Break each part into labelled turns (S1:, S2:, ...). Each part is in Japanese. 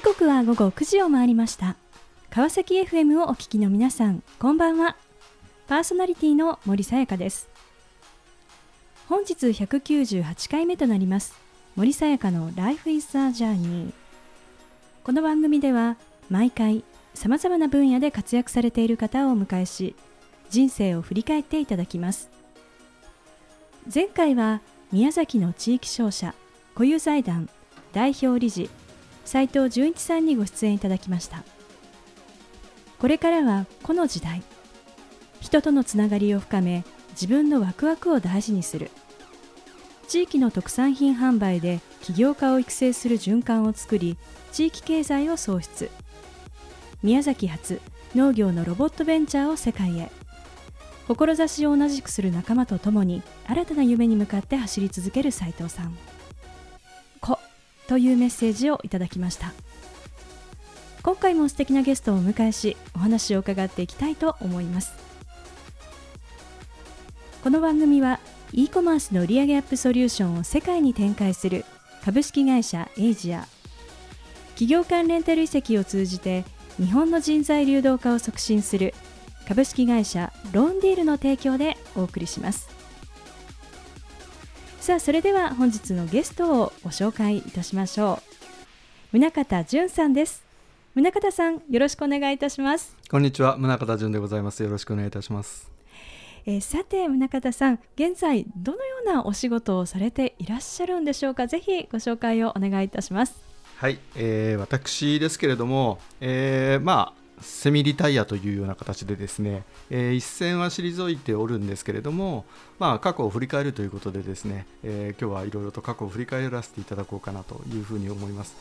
S1: 時刻は午後9時を回りました。川崎 FM をお聞きの皆さんこんばんは。パーソナリティの森さやかです。本日198回目となります森さやかの Life is a Journey この番組では毎回さまざまな分野で活躍されている方をお迎えし人生を振り返っていただきます。前回は宮崎の地域商社固有財団代表理事斉藤純一さんにご出演いただきました。これからはこの時代人とのつながりを深め自分のワクワクを大事にする。地域の特産品販売で起業家を育成する循環を作り地域経済を創出。宮崎発農業のロボットベンチャーを世界へ。志を同じくする仲間と共に新たな夢に向かって走り続ける斉藤さん「」というメッセージをいただきました。今回も素敵なゲストをお迎えしお話を伺っていきたいと思います。この番組は e コマースの売上アップソリューションを世界に展開する株式会社エイジア。企業間レンタル移籍を通じて日本の人材流動化を促進する株式会社ローンディールの提供でお送りします。さあそれでは本日のゲストをご紹介いたしましょう。宗像淳さんです。宗像さんよろしくお願いいたします。
S2: こんにちは。宗像淳でございます。よろしくお願いいたします。
S1: えー、さて宗像さん現在どのようなお仕事をされていらっしゃるんでしょうか？ぜひご紹介をお願いいたします。
S2: はい、えー、私ですけれども、えー、まあセミリタイアというような形でですね、えー、一線は退いておるんですけれども、まあ、過去を振り返るということでですね、えー、今日はいろいろと過去を振り返らせていただこうかなというふうに思います。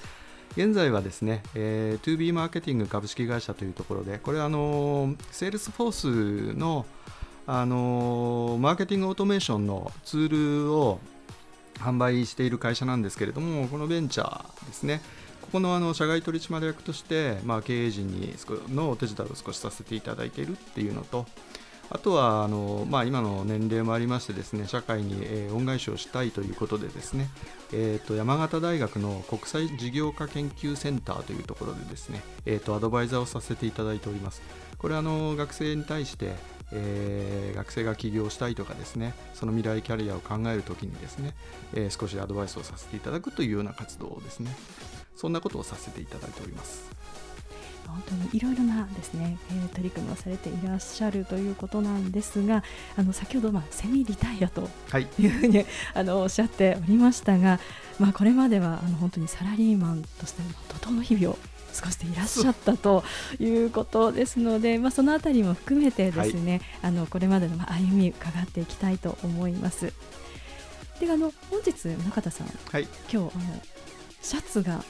S2: 現在はですね、えー、2B マーケティング株式会社というところで、これはあのセールスフォースのあのマーケティングオートメーションのツールを販売している会社なんですけれども、このベンチャーですね、ここのあの社外取締役として、まあ、経営陣にのお手伝いを少しさせていただいているっていうのと、あとはあの、まあ、今の年齢もありましてですね社会に、え、恩返しをしたいということでですね、えーと、山形大学の国際事業化研究センターというところでですね、えーと、アドバイザーをさせていただいております。これあの学生に対して、えー、学生が起業したいとかですねその未来キャリアを考えるときにですね、えー、少しアドバイスをさせていただくというような活動ですねそんなことをさせていただいております。
S1: 本当にいろいろなですね、えー、取り組みをされていらっしゃるということなんですがあの先ほど、まあ、セミリタイアというふうに、はい、あのおっしゃっておりましたが、まあ、これまではあの本当にサラリーマンとしての怒涛の日々を過ごしていらっしゃったということですので、まあ、そのあたりも含めてですね、はい、あのこれまでの歩み伺っていきたいと思います。であの本日中田さん、はい、今日あのシャツが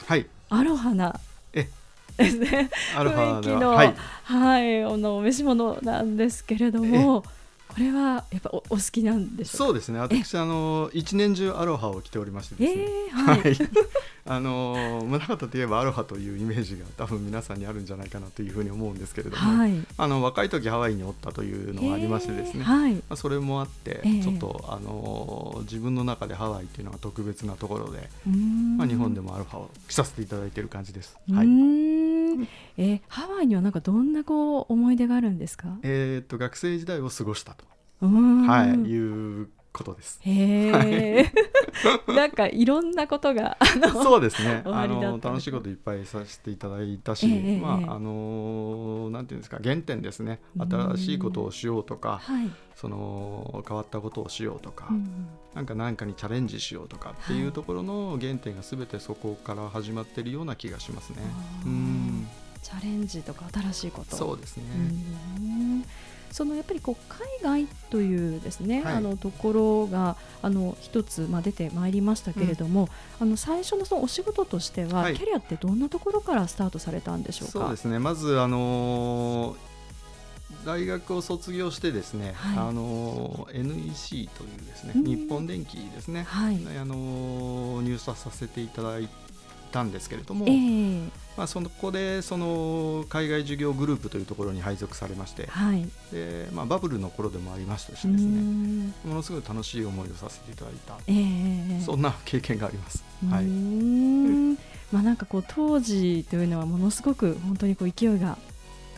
S1: アロハな、ですね雰囲気の、はい、はい、あのお召し物なんですけれども。これはやっぱおお好きなんでしょう
S2: そうですね。私あの一年中アロハを着ておりましてですね。えー、はい。あの宗像といえばアロハというイメージが多分皆さんにあるんじゃないかなというふうに思うんですけれども、はい、あの若い時ハワイにおったというのがありましてですね、はい、まあ、それもあって、ちょっとあの自分の中でハワイっていうのが特別なところで、まあ、日本でもアロハを着させていただいている感じです。はい、
S1: えー、ハワイにはなんかどんなこう思い出があるんですか？
S2: えー、っと学生時代を過ごしたと、はい、いうことです。
S1: へえ。なんかいろんなことが
S2: そうですね。あの楽しいこといっぱいさせていただいたし、まああのなんていうんですか原点ですね。新しいことをしようとか、はい、その変わったことをしようとか、うん、なんか何かにチャレンジしようとかっていうところの原点がすべてそこから始まっているような気がしますね。うん。
S1: チャレンジとか新しいこと。
S2: そうですね。
S1: そのやっぱりこう海外というですね、はい、あのところがあの一つまあ出てまいりましたけれども、うん、あの最初のそのお仕事としては、はい、キャリアってどんなところからスタートされたんでしょうか？
S2: そうですね。まずあのー大学を卒業してですね、はい、あの NEC というですね、日本電機ですね、はい、あの入社させていただいたんですけれども、えー、まあ、そこでその海外事業グループというところに配属されまして、はい、でまあ、バブルの頃でもありましたしですねものすごい楽しい思いをさせていただいた、えー、そんな経験があります。はい。
S1: まあ、なんかこう当時というのはものすごく本当にこう勢いが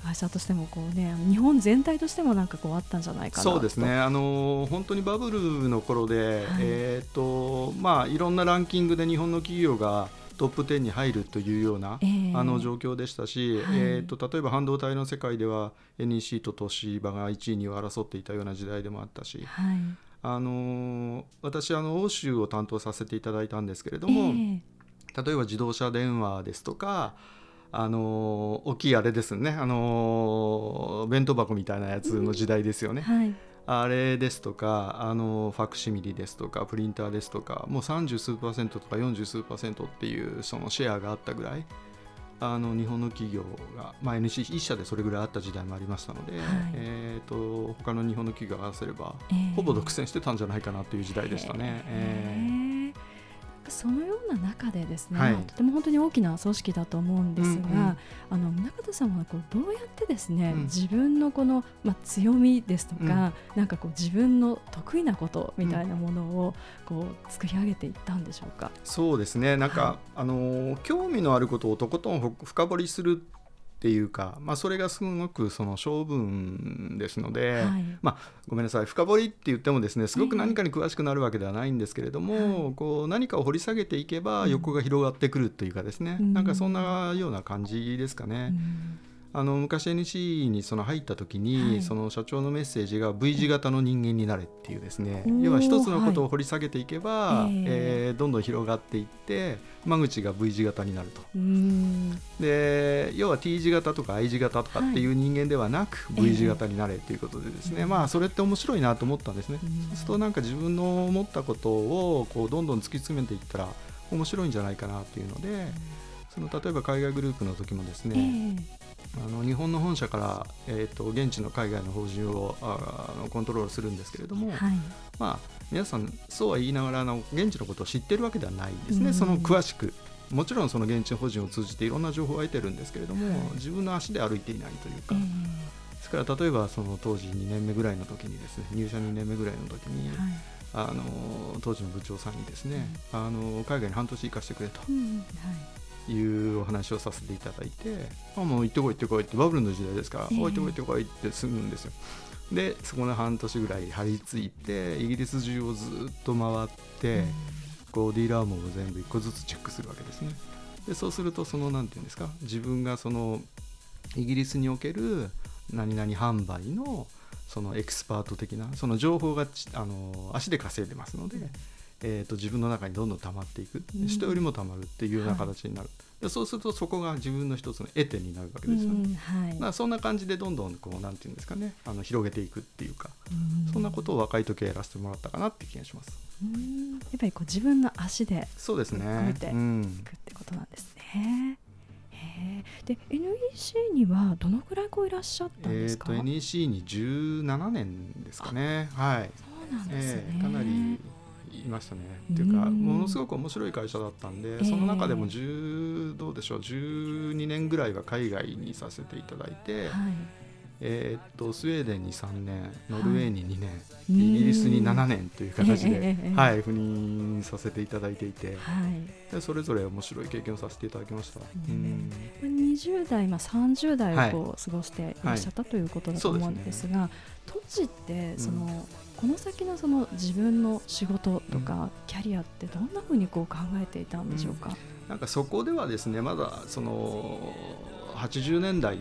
S1: 会社としてもこう、ね、日本全体としてもなんかこうあったんじゃないかな
S2: そうですね。あの本当にバブルの頃で、はい、えーとまあ、いろんなランキングで日本の企業がトップ10に入るというような、えー、あの状況でしたし、はい、えーと、例えば半導体の世界では NEC と東芝が1位に争っていたような時代でもあったし、はい、あの私あの欧州を担当させていただいたんですけれども、えー、例えば自動車電話ですとかあの大きいあれですねあの弁当箱みたいなやつの時代ですよね。うん。はいあれですとかあのファクシミリですとかプリンターですとかもう30数パーセントとか40数パーセントっていうそのシェアがあったぐらいあの日本の企業が、まあ、NC1 社でそれぐらいあった時代もありましたので、はい、えーと、他の日本の企業を合わせれば、えー、ほぼ独占してたんじゃないかなという時代でしたね。えー、えー
S1: そのような中でですね、はい、とても本当に大きな組織だと思うんですが、うんうん、あの中田さんはこうどうやってですね、うん、自分のこの、まあ、強みですとか、うん、なんかこう自分の得意なことみたいなものをこう作り上げていったんでしょうか？
S2: そうですね。なんか、はい、あの興味のあることをとことん深掘りするっていうか、まあ、それがすごくその性分ですので、はい、まあ、ごめんなさい。深掘りって言ってもですねすごく何かに詳しくなるわけではないんですけれども、はい、こう何かを掘り下げていけば横が広がってくるというかですね、うん、なんかそんなような感じですかね。うんあの昔 NC にその入った時に、はい、その社長のメッセージが V 字型の人間になれっていうですね。要は一つのことを掘り下げていけば、はい、えー、どんどん広がっていって間口が V 字型になると。で要は T 字型とか I 字型とかっていう人間ではなく、はい、V 字型になれっていうことでですね、えー、まあそれって面白いなと思ったんですね。そうするとなんか自分の思ったことをこうどんどん突き詰めていったら面白いんじゃないかなっていうのでその例えば海外グループの時もですね、えーあの日本の本社から、えーと、現地の海外の法人をあのコントロールするんですけれども、はい、まあ、皆さんそうは言いながらあの現地のことを知ってるわけではないですね、うん、その詳しく。もちろんその現地法人を通じていろんな情報を得てるんですけれども、はい、自分の足で歩いていないというか、ですから例えばその当時2年目ぐらいの時にですね入社2年目ぐらいの時に、はい、あの当時の部長さんにですね、うん、あの海外に半年行かせてくれと。うん。はいいうお話をさせていただいて「あもう行ってこい行ってこい」ってバブルの時代ですから「えー、行ってこい行ってこい」って済むんですよ。でそこの半年ぐらい張り付いてイギリス中をずっと回って、こうディーラー網を全部1個ずつチェックするわけですね。でそうするとその何て言うんですか自分がそのイギリスにおける何々販売のそのエキスパート的なその情報があの足で稼いでますので、えーと、自分の中にどんどん溜まっていく、うん、人よりも溜まるっていうような形になる、はい、でそうするとそこが自分の一つの得点になるわけですよね、うんはい、だからそんな感じでどんどんこうなんていうんですかね。あの広げていくっていうか、うん、そんなことを若い時やらせてもらったかなって気がします。
S1: やっぱりこう自分の足で
S2: そうですね。
S1: 組めていくってことなんですね。で NEC にはどのくらいこういらっしゃったんですか、
S2: えーと、NEC に17年ですかね。はい
S1: そうなんですね、えー、
S2: かなりいましたね。っていうかものすごく面白い会社だったんで、その中でも10どうでしょう12年ぐらいは海外にさせていただいて、はい、えー、っとスウェーデンに3年ノルウェーに2年、はい、イギリスに7年という形で、はい、赴任させていただいていて、はい、でそれぞれ面白い経験をさせていただきました。
S1: うん、20代、まあ、30代を過ごしていらっしゃったということだと思うんですが、当時ってその、うんこの先のその自分の仕事とかキャリアってどんなふうにこう考えていたんでしょうか、うん、
S2: なんかそこではですねまだその80年代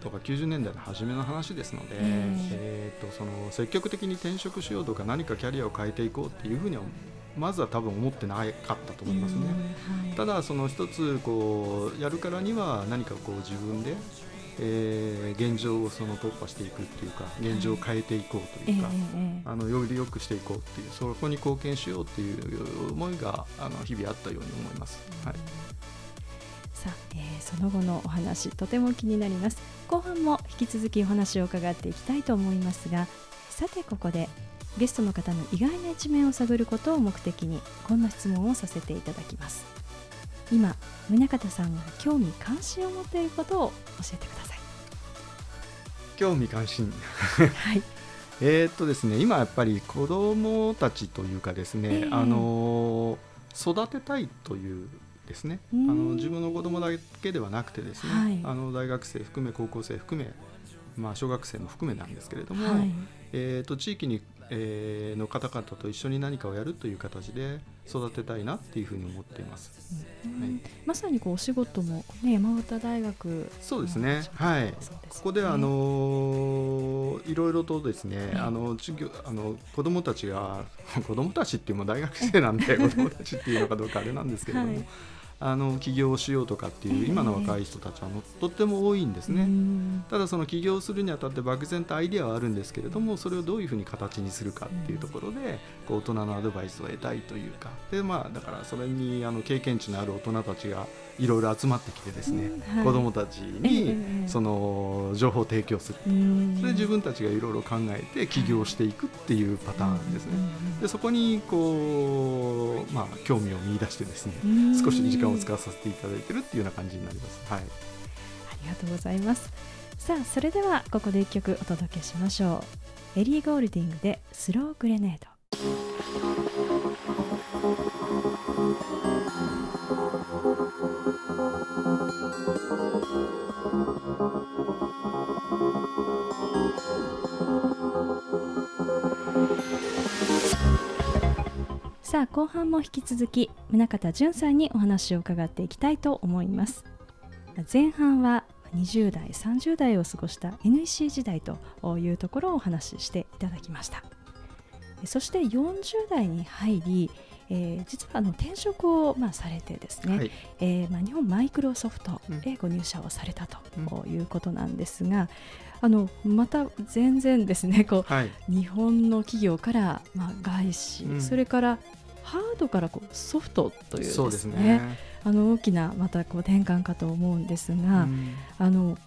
S2: とか90年代の初めの話ですので、えー、とその積極的に転職しようとか何かキャリアを変えていこうっていうふうにはまずは多分思ってなかったと思いますね。はい、ただその一つこうやるからには何かこう自分でえー、現状をその突破していくっていうか現状を変えていこうというか、えー、あのより良くしていこうっていうそこに貢献しようっていう思いがあの日々あったように思います。はい。
S1: さあ、えー、その後のお話とても気になります。後半も引き続きお話を伺っていきたいと思いますがさてここでゲストの方の意外な一面を探ることを目的にこんな質問をさせていただきます今宗像さんが興味関心を持っていることを教えてください。
S2: 興味関心。はい。えっとですね今やっぱり子どもたちというかですね、えー、あの育てたいというですね。あ
S1: うん。
S2: の自分の子供だけではなくてですね、
S1: はい。
S2: あの大学生含め高校生含め、まあ、小学生も含めなんですけれども、
S1: はい。
S2: えー、と地域に、えーの方々と一緒に何かをやるという形で育てたいなっていうふうに思っています。
S1: うん
S2: はい。
S1: まさにこうお仕事も、ね、山形大学
S2: そうですね。はい。ここではあのいろいろとですね、
S1: ええ。
S2: あの授業あの子どもたちが 子どもたちっていうのも大学生なんで 子どもたちっていうのかどうかあれなんですけれども、
S1: はい
S2: あの起業しようとかっていう今の若い人たちはとっても多いんですね。
S1: うん。
S2: ただその起業するにあたって漠然とアイデアはあるんですけれどもそれをどういうふうに形にするかっていうところでこう大人のアドバイスを得たいというか。でまあだからそれにあの経験値のある大人たちがいろいろ集まってきてですね、
S1: うんはい。
S2: 子どもたち
S1: ええ
S2: に
S1: ええ
S2: その情報を提供する。
S1: うん。
S2: それで自分たちがいろいろ考えて起業していくっていうパターンですね。
S1: うん
S2: でそこにこう、まあ、興味を見出してですね
S1: うん。
S2: 少し時間を使わさせていただいてるっていうような感じになります。はい。
S1: ありがとうございます。さあそれではここで一曲お届けしましょう。エリー・ゴールディングでスローグレネードさあ後半も引き続き宗像淳さんにお話を伺っていきたいと思います。前半は20代30代を過ごした NEC 時代というところをお話ししていただきました。そして40代に入り、えー実はあの転職を、まあ、されてですね、
S2: はい。
S1: えーまあ、日本マイクロソフト
S2: うん。
S1: へご入社をされたと
S2: う
S1: いうことなんですが、あのまた全然ですねこう
S2: はい。
S1: 日本の企業から、まあ、外資、
S2: うん。
S1: それからハードからこうソフトというですね
S2: そうですね。
S1: あの大きなまたこう転換かと思うんですが、
S2: うん。
S1: あの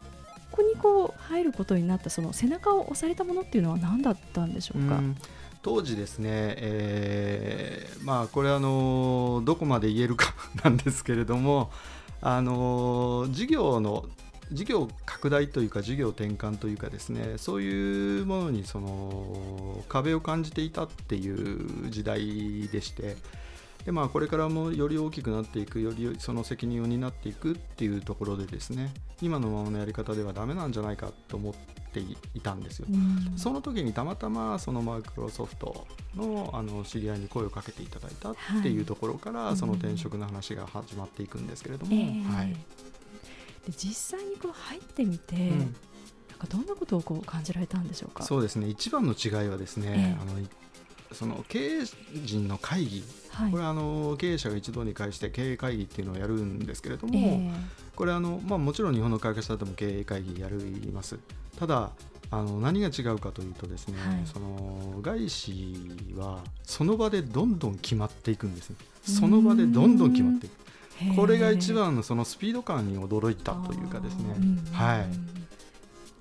S1: ここにこう入ることになったその背中を押されたものっていうのは何だったんでしょうか？
S2: うん当時ですね、えーまあこれあのどこまで言えるか なんですけれどもあの事業の事業拡大というか事業転換というかですねそういうものにその壁を感じていたっていう時代でしてで、まあ、これからもより大きくなっていくよりその責任を担っていくっていうところでですね今のままのやり方ではダメなんじゃないかと思っていたんですよ。
S1: うん。
S2: その時にたまたまそのマイクロソフトのあの知り合いに声をかけていただいたっていうところから、
S1: はい。
S2: その転職の話が始まっていくんですけれども、
S1: えー
S2: はい。
S1: で実際にこう入ってみて、
S2: うん。
S1: なんかどんなことをこう感じられたんでしょうか？
S2: そうですね。一番の違いはですね、
S1: ええ。
S2: あのいその経営陣の会議
S1: はい。
S2: これはあの経営者が一堂に会して経営会議っていうのをやるんですけれども、
S1: え
S2: これあの、まあ、もちろん日本の会社でも経営会議やります。ただあの何が違うかというとですね、
S1: はい。
S2: その外資はその場でどんどん決まっていくんですねその場でどんどん決まっていく。
S1: ー
S2: これが一番のそのスピード感に驚いたというかですね。はい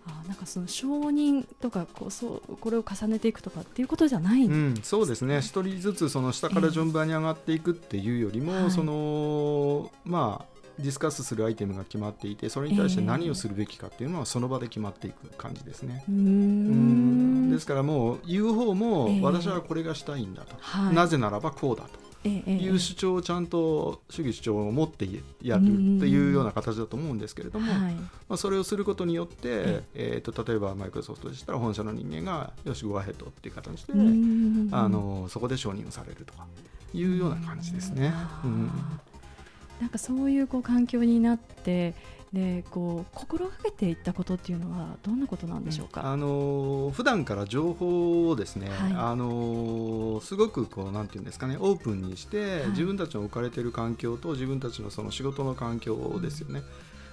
S1: あーなんかその承認とかこうそうこれを重ねていくとかっていうことじゃないん
S2: うん、そうですね。一人ずつその下から順番に上がっていくっていうよりも、
S1: はい。
S2: そのまあディスカスするアイテムが決まっていてそれに対して何をするべきかっていうのはその場で決まっていく感じですね。
S1: うー。
S2: うん。
S1: ん。
S2: ですからもう言う方も
S1: ええ
S2: 私はこれがしたいんだと、
S1: はい。
S2: なぜならばこうだ
S1: ええええ
S2: という主張をちゃんと主義主張を持ってやるっていうような形だと思うんですけれども、
S1: はい。
S2: まあ、それをすることによって
S1: え、
S2: え。ー、と例えばマイクロソフトでしたら本社の人間がよしゴアヘッドっていう形で、あのそこで承認をされるとかいうような感じですね。うん
S1: なんかそういうこう環境になってでこう心がけていったことっていうのはどんなことなんでしょうか？
S2: あの普段から情報をですね、
S1: はい
S2: あのすごくこうなんていうんですかねオープンにして、
S1: はい
S2: 自分たちの置かれている環境と自分たちのその仕事の環境ですよね。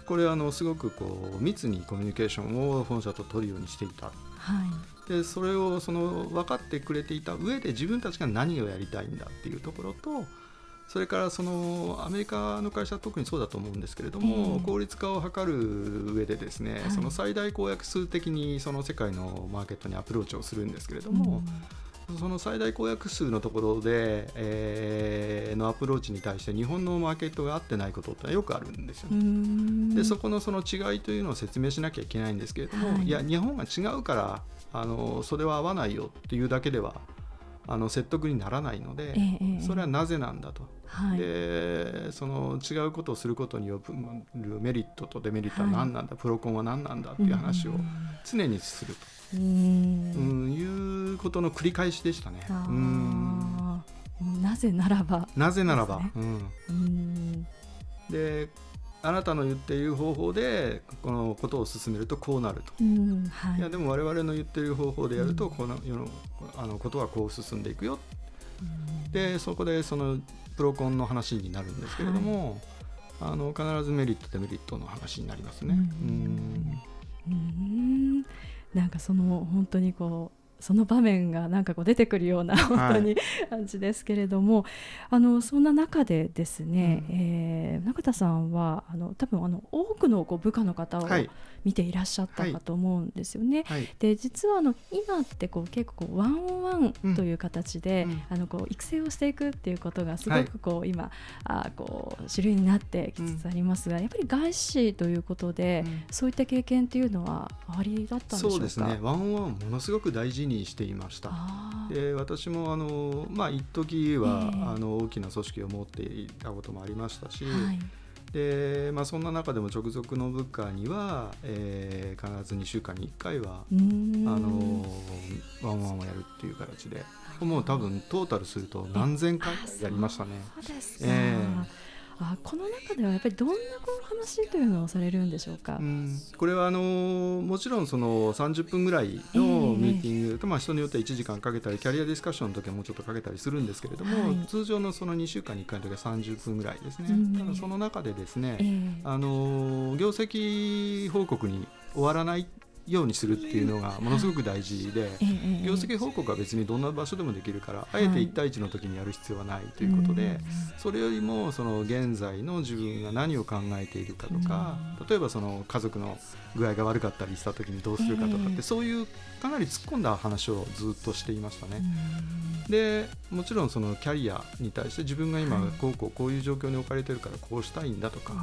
S2: これはあのすごくこう密にコミュニケーションを本社と取るようにしていた。
S1: はい
S2: でそれをその分かってくれていた上で自分たちが何をやりたいんだっていうところとそれからそのアメリカの会社は特にそうだと思うんですけれども、
S1: ええ。
S2: 効率化を図る上でですね、
S1: はい。
S2: その最大公約数的にその世界のマーケットにアプローチをするんですけれども、その最大公約数のところで、えーのアプローチに対して日本のマーケットが合ってないことってよくあるんですよね。
S1: ん。
S2: でそこのその違いというのを説明しなきゃいけないんですけれども、
S1: はい。
S2: い、や日本が違うからあのそれは合わないよっていうだけではあの説得にならないので、
S1: ええ
S2: それはなぜなんだと、
S1: はい。
S2: でその違うことをすることによるメリットとデメリットは何なんだ、プロコンは何なんだっていう話を常にすると、
S1: うん。
S2: うんいうことの繰り返しでしたね。うん。
S1: なぜならば。
S2: なぜならば、うん。
S1: うん。
S2: であなたの言っている方法でこのことを進めるとこうなると。
S1: うんはい。
S2: いやでも我々の言ってる方法でやるとこの世のあのことはこう進んでいくよ。
S1: うん。
S2: でそこでそのプロコンの話になるんですけれども、あの必ずメリットデメリットの話になりますね。
S1: うん。うん。なんかその本当にこうその場面がなんかこう出てくるような本当に感じですけれども、あのそんな中でですね、
S2: うん。
S1: えー中田さんはあの多分あの多くのこう部下の方を
S2: はい。
S1: 見ていらっしゃったかと思うんですよね。
S2: はい。
S1: で実はあの今ってこう結構こうワンオンワン
S2: うん
S1: という形で、
S2: うん。
S1: あのこう育成をしていくっていうことがすご
S2: はい
S1: くこう、今あこう主流になってきつつありますが、やっぱり外資ということで、
S2: うん。
S1: そういった経験っていうのはありだったんでしょうか？
S2: そうですね。ワンオンワンをものすごく大事にしていました。で私もあのまあ一時は、
S1: ええ。
S2: あの大きな組織を持っていたこともありましたし、
S1: はい。
S2: でまあ、そんな中でも直属の部下には、えー必ず2週間に1回はあのワンワンをやるっていう形でもう多分トータルすると何千回やりましたね。
S1: そうですか、
S2: え
S1: あこの中ではやっぱりどんなこう話というのをされるんでしょうか、
S2: うん。これはあのもちろんその30分ぐらいのミーティングと、まあ、人によっては1時間かけたりキャリアディスカッションの時はもうちょっとかけたりするんですけれども、
S1: はい。
S2: 通常のその2週間に1回の時は30分ぐらいですね、
S1: うん
S2: ただその中でですね、
S1: ええ。
S2: あの業績報告に終わらないようにするっていうのがものすごく大事で。業績報告は別にどんな場所でもできるから、あえて
S1: はい
S2: 1対1の時にやる必要はないということで、
S1: うん
S2: それよりもその現在の自分が何を考えているかとか、例えばその家族の具合が悪かったりした時にどうするかとかって、
S1: ええ。
S2: そういうかなり突っ込んだ話をずっとしていましたね。
S1: うん
S2: でもちろんそのキャリアに対して自分が今
S1: はい。
S2: こうこうこういう状況に置かれてるからこうしたいんだとか、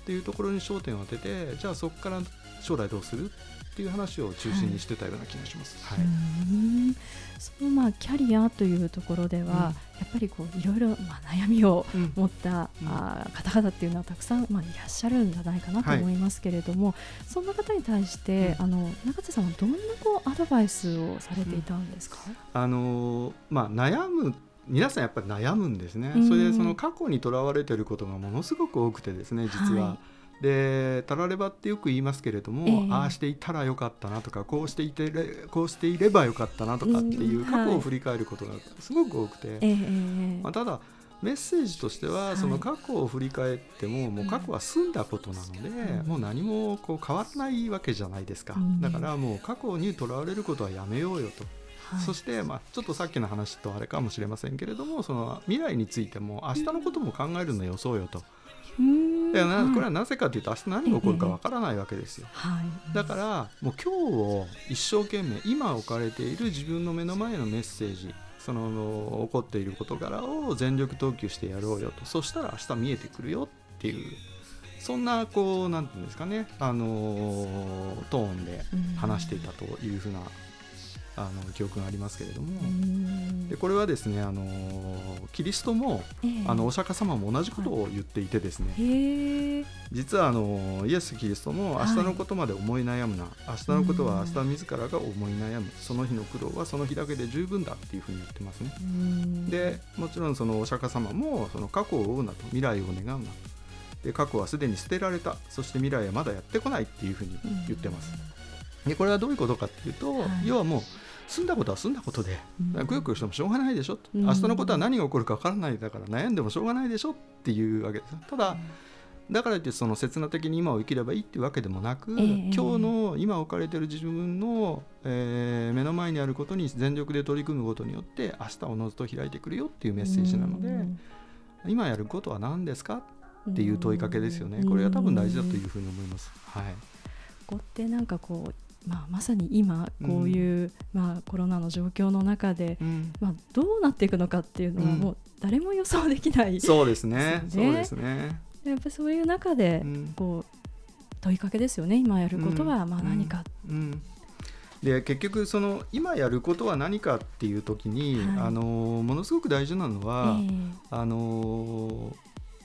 S2: っていうところに焦点を当ててじゃあそこから将来どうする？っていう話を中心にしてたような気がします。はい。
S1: うんそのまあキャリアというところでは、
S2: うん。
S1: やっぱりこういろいろまあ悩みを
S2: うん
S1: 持った、
S2: うん。
S1: あー方々っていうのはたくさんまあいらっしゃるんじゃないかなと
S2: はい
S1: 思いますけれども、そんな方に対して、
S2: うん。
S1: あの中田さんはどんなこうアドバイスをされていたんですか、
S2: あのーまあ、悩む皆さんやっぱり悩むんですね、
S1: うん。
S2: それでその過去にとらわれてることがものすごく多くてですね実は。
S1: はい
S2: でたらればってよく言いますけれども、
S1: ええ。
S2: ああしていたらよかったなとかこうしていてれこうしていればよかったなとかっていう
S1: うん
S2: 過去
S1: はい。
S2: を振り返ることがすごく多くて、まあ、ただメッセージとしては、
S1: はい。
S2: その過去を振り返ってももう過去は済んだことなので、
S1: うん
S2: もう何もこう変わらないわけじゃないですか、
S1: うん。
S2: だからもう過去にとらわれることはやめようよと。
S1: はい。
S2: そして、まあ、ちょっとさっきの話とあれかもしれませんけれどもその未来についても明日のことも考えるのよそうよと、
S1: うーん。
S2: いやな
S1: はい
S2: これはなぜかというと明日何が起こるかわからないわけですよ。
S1: はい。
S2: だからもう今日を一生懸命今置かれている自分の目の前のメッセージその起こっている事柄を全力投球してやろうよと。そしたら明日見えてくるよっていうそんなこうなんていうんですかねあのトーンで話していたというふうなあの記憶がありますけれども、
S1: うん。
S2: でこれはですねあのキリストも
S1: ええ。
S2: あのお釈迦様も同じことを言っていてですね、
S1: へえ。
S2: 実はあのイエス・キリストも明日のことまで思い悩むな、明日のことは明日自らが思い悩む。その日の苦労はその日だけで十分だっていうふうに言ってますね。
S1: うん。
S2: でもちろんそのお釈迦様もその過去を追うなと未来を願うな。とで過去はすでに捨てられた。そして未来はまだやってこないっていうふうに言ってます。でこれはどういうことかっていうと、
S1: はい。
S2: 要はもう済んだことは済んだことで、
S1: うん。
S2: くよくよしてもしょうがないでしょと、
S1: うん。
S2: 明日のことは何が起こるか分からないだから悩んでもしょうがないでしょっていうわけです。ただだからといってその刹那的に今を生きればいいっていうわけでもなく、
S1: ええ。
S2: 今日の今置かれている自分の、えー目の前にあることに全力で取り組むことによって明日おのずと開いてくるよっていうメッセージなので、
S1: うん。
S2: 今やることは何ですかっていう問いかけですよね、これが多分大事だというふうに思います。はい。
S1: ここってなんかこう、まあ、まさに今こういう、まあ、コロナの状況の中で、
S2: うん。
S1: まあ、どうなっていくのかっていうのは
S2: うん。
S1: もう誰も予想できない、
S2: そうですね。
S1: ですよね。
S2: そうですね、
S1: やっぱりそういう中で
S2: うん。
S1: こう問いかけですよね。今やることはまあ何か、
S2: うん、で結局その今やることは何かっていう時に、はい、あのものすごく大事なのは、えー、あの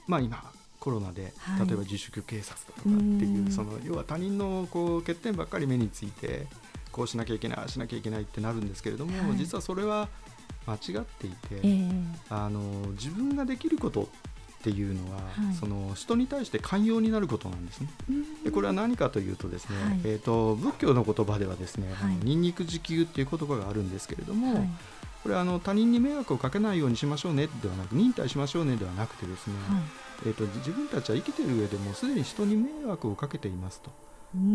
S2: まあ今コロナで、例えば自粛警察とかっていうその要は他人のこう欠点ばっかり目についてこうしなきゃいけないああしなきゃいけないってなるんですけれども、はい、実はそれは間違っていて、えー、あの自分ができることっていうのは、はい、その人に対して寛容になることなんですね。でこれは何かというとですね、はい、えーと、仏教の言葉ではですね、はい、ニンニク自給っていう言葉があるんですけれども、はい、これはあの他人に迷惑をかけないようにしましょうねではなく忍耐しましょうねではなくてですね、えーと、自分たちは生きている上でもすでに人に迷惑をかけていますと。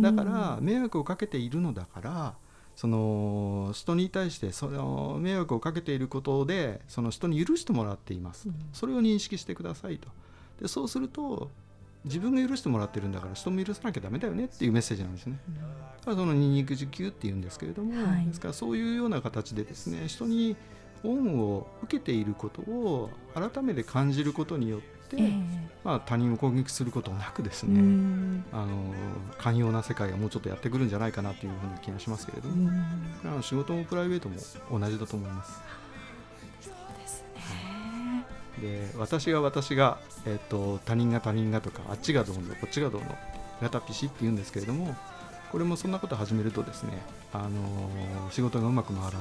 S2: だから迷惑をかけているのだからその人に対してその迷惑をかけていることでその人に許してもらっています、うん、それを認識してくださいと。でそうすると自分が許してもらってるんだから人も許さなきゃだめだよねっていうメッセージなんですね。うん、だからそのニンニク受給っていうんですけれども、はい、ですからそういうような形でですね人に恩を受けていることを改めて感じることによって、えー、まあ、他人を攻撃することなくですねあの寛容な世界がもうちょっとやってくるんじゃないかなというふうに気がしますけれども。あの仕事もプライベートも同じだと思います。
S1: で
S2: 私が私が、えーと、他人が他人がとかあっちがどうのこっちがどうのガタピシって言うんですけれどもこれもそんなこと始めるとですね、あのー、仕事がうまく回らない。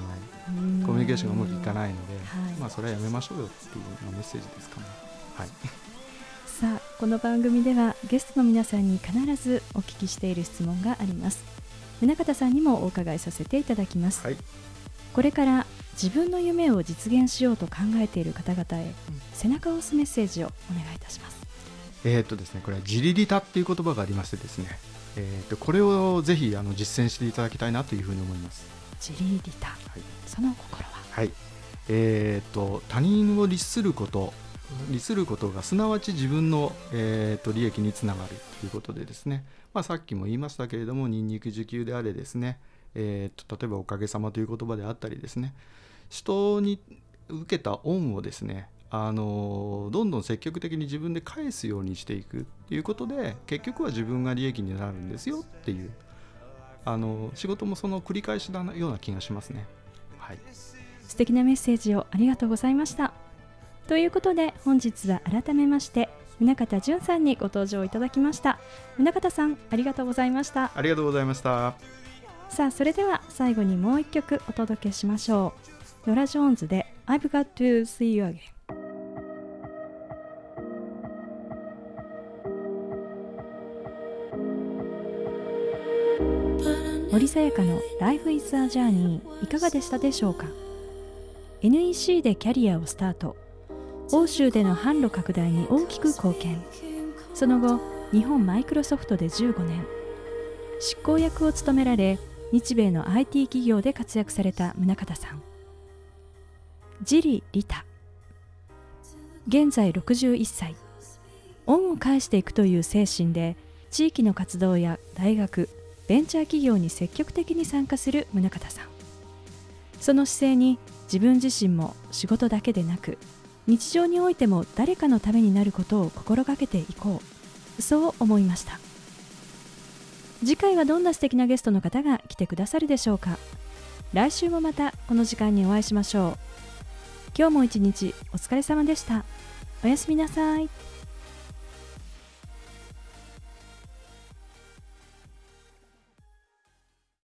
S2: コミュニケーションがうまくいかないので、はい、まあ、それはやめましょうよっていうメッセージですかね。はい、
S1: さあこの番組ではゲストの皆さんに必ずお聞きしている質問があります。宗像さんにもお伺いさせていただきます、はい、これから自分の夢を実現しようと考えている方々へ、背中を押すメッセージをお願いいたします。
S2: えー、っとですねこれは自利利他っていう言葉がありましてですねえー、っとこれをぜひあの実践していただきたいなというふうに思います。
S1: 自利利他、はい、その心は？
S2: はい。えー、っと他人を律すること利することがすなわち自分の、えーと、利益につながるということでですね、まあ、さっきも言いましたけれどもニンニク受給であれですね、えーと、例えばおかげさまという言葉であったりですね人に受けた恩をですねあのどんどん積極的に自分で返すようにしていくということで結局は自分が利益になるんですよっていうあの仕事もその繰り返しなような気がしますね。はい、
S1: 素敵なメッセージをありがとうございました。ということで本日は改めまして宗像淳さんにご登場いただきました。宗像さんありがとうございました。
S2: ありがとうございました。
S1: さあそれでは最後にもう一曲お届けしましょう。ノラ・ジョーンズで I've got to see you again 森さやかの Life is a Journey いかがでしたでしょうか？NEC でキャリアをスタート欧州での販路拡大に大きく貢献。その後日本マイクロソフトで15年。執行役を務められ日米の IT 企業で活躍された宗像さん。ジリ・リタ。現在61歳。恩を返していくという精神で地域の活動や大学ベンチャー企業に積極的に参加する宗像さん。その姿勢に自分自身も仕事だけでなく日常においても誰かのためになることを心がけていこう。そう思いました。次回はどんな素敵なゲストの方が来てくださるでしょうか。来週もまたこの時間にお会いしましょう。今日も一日お疲れ様でした。おやすみなさい。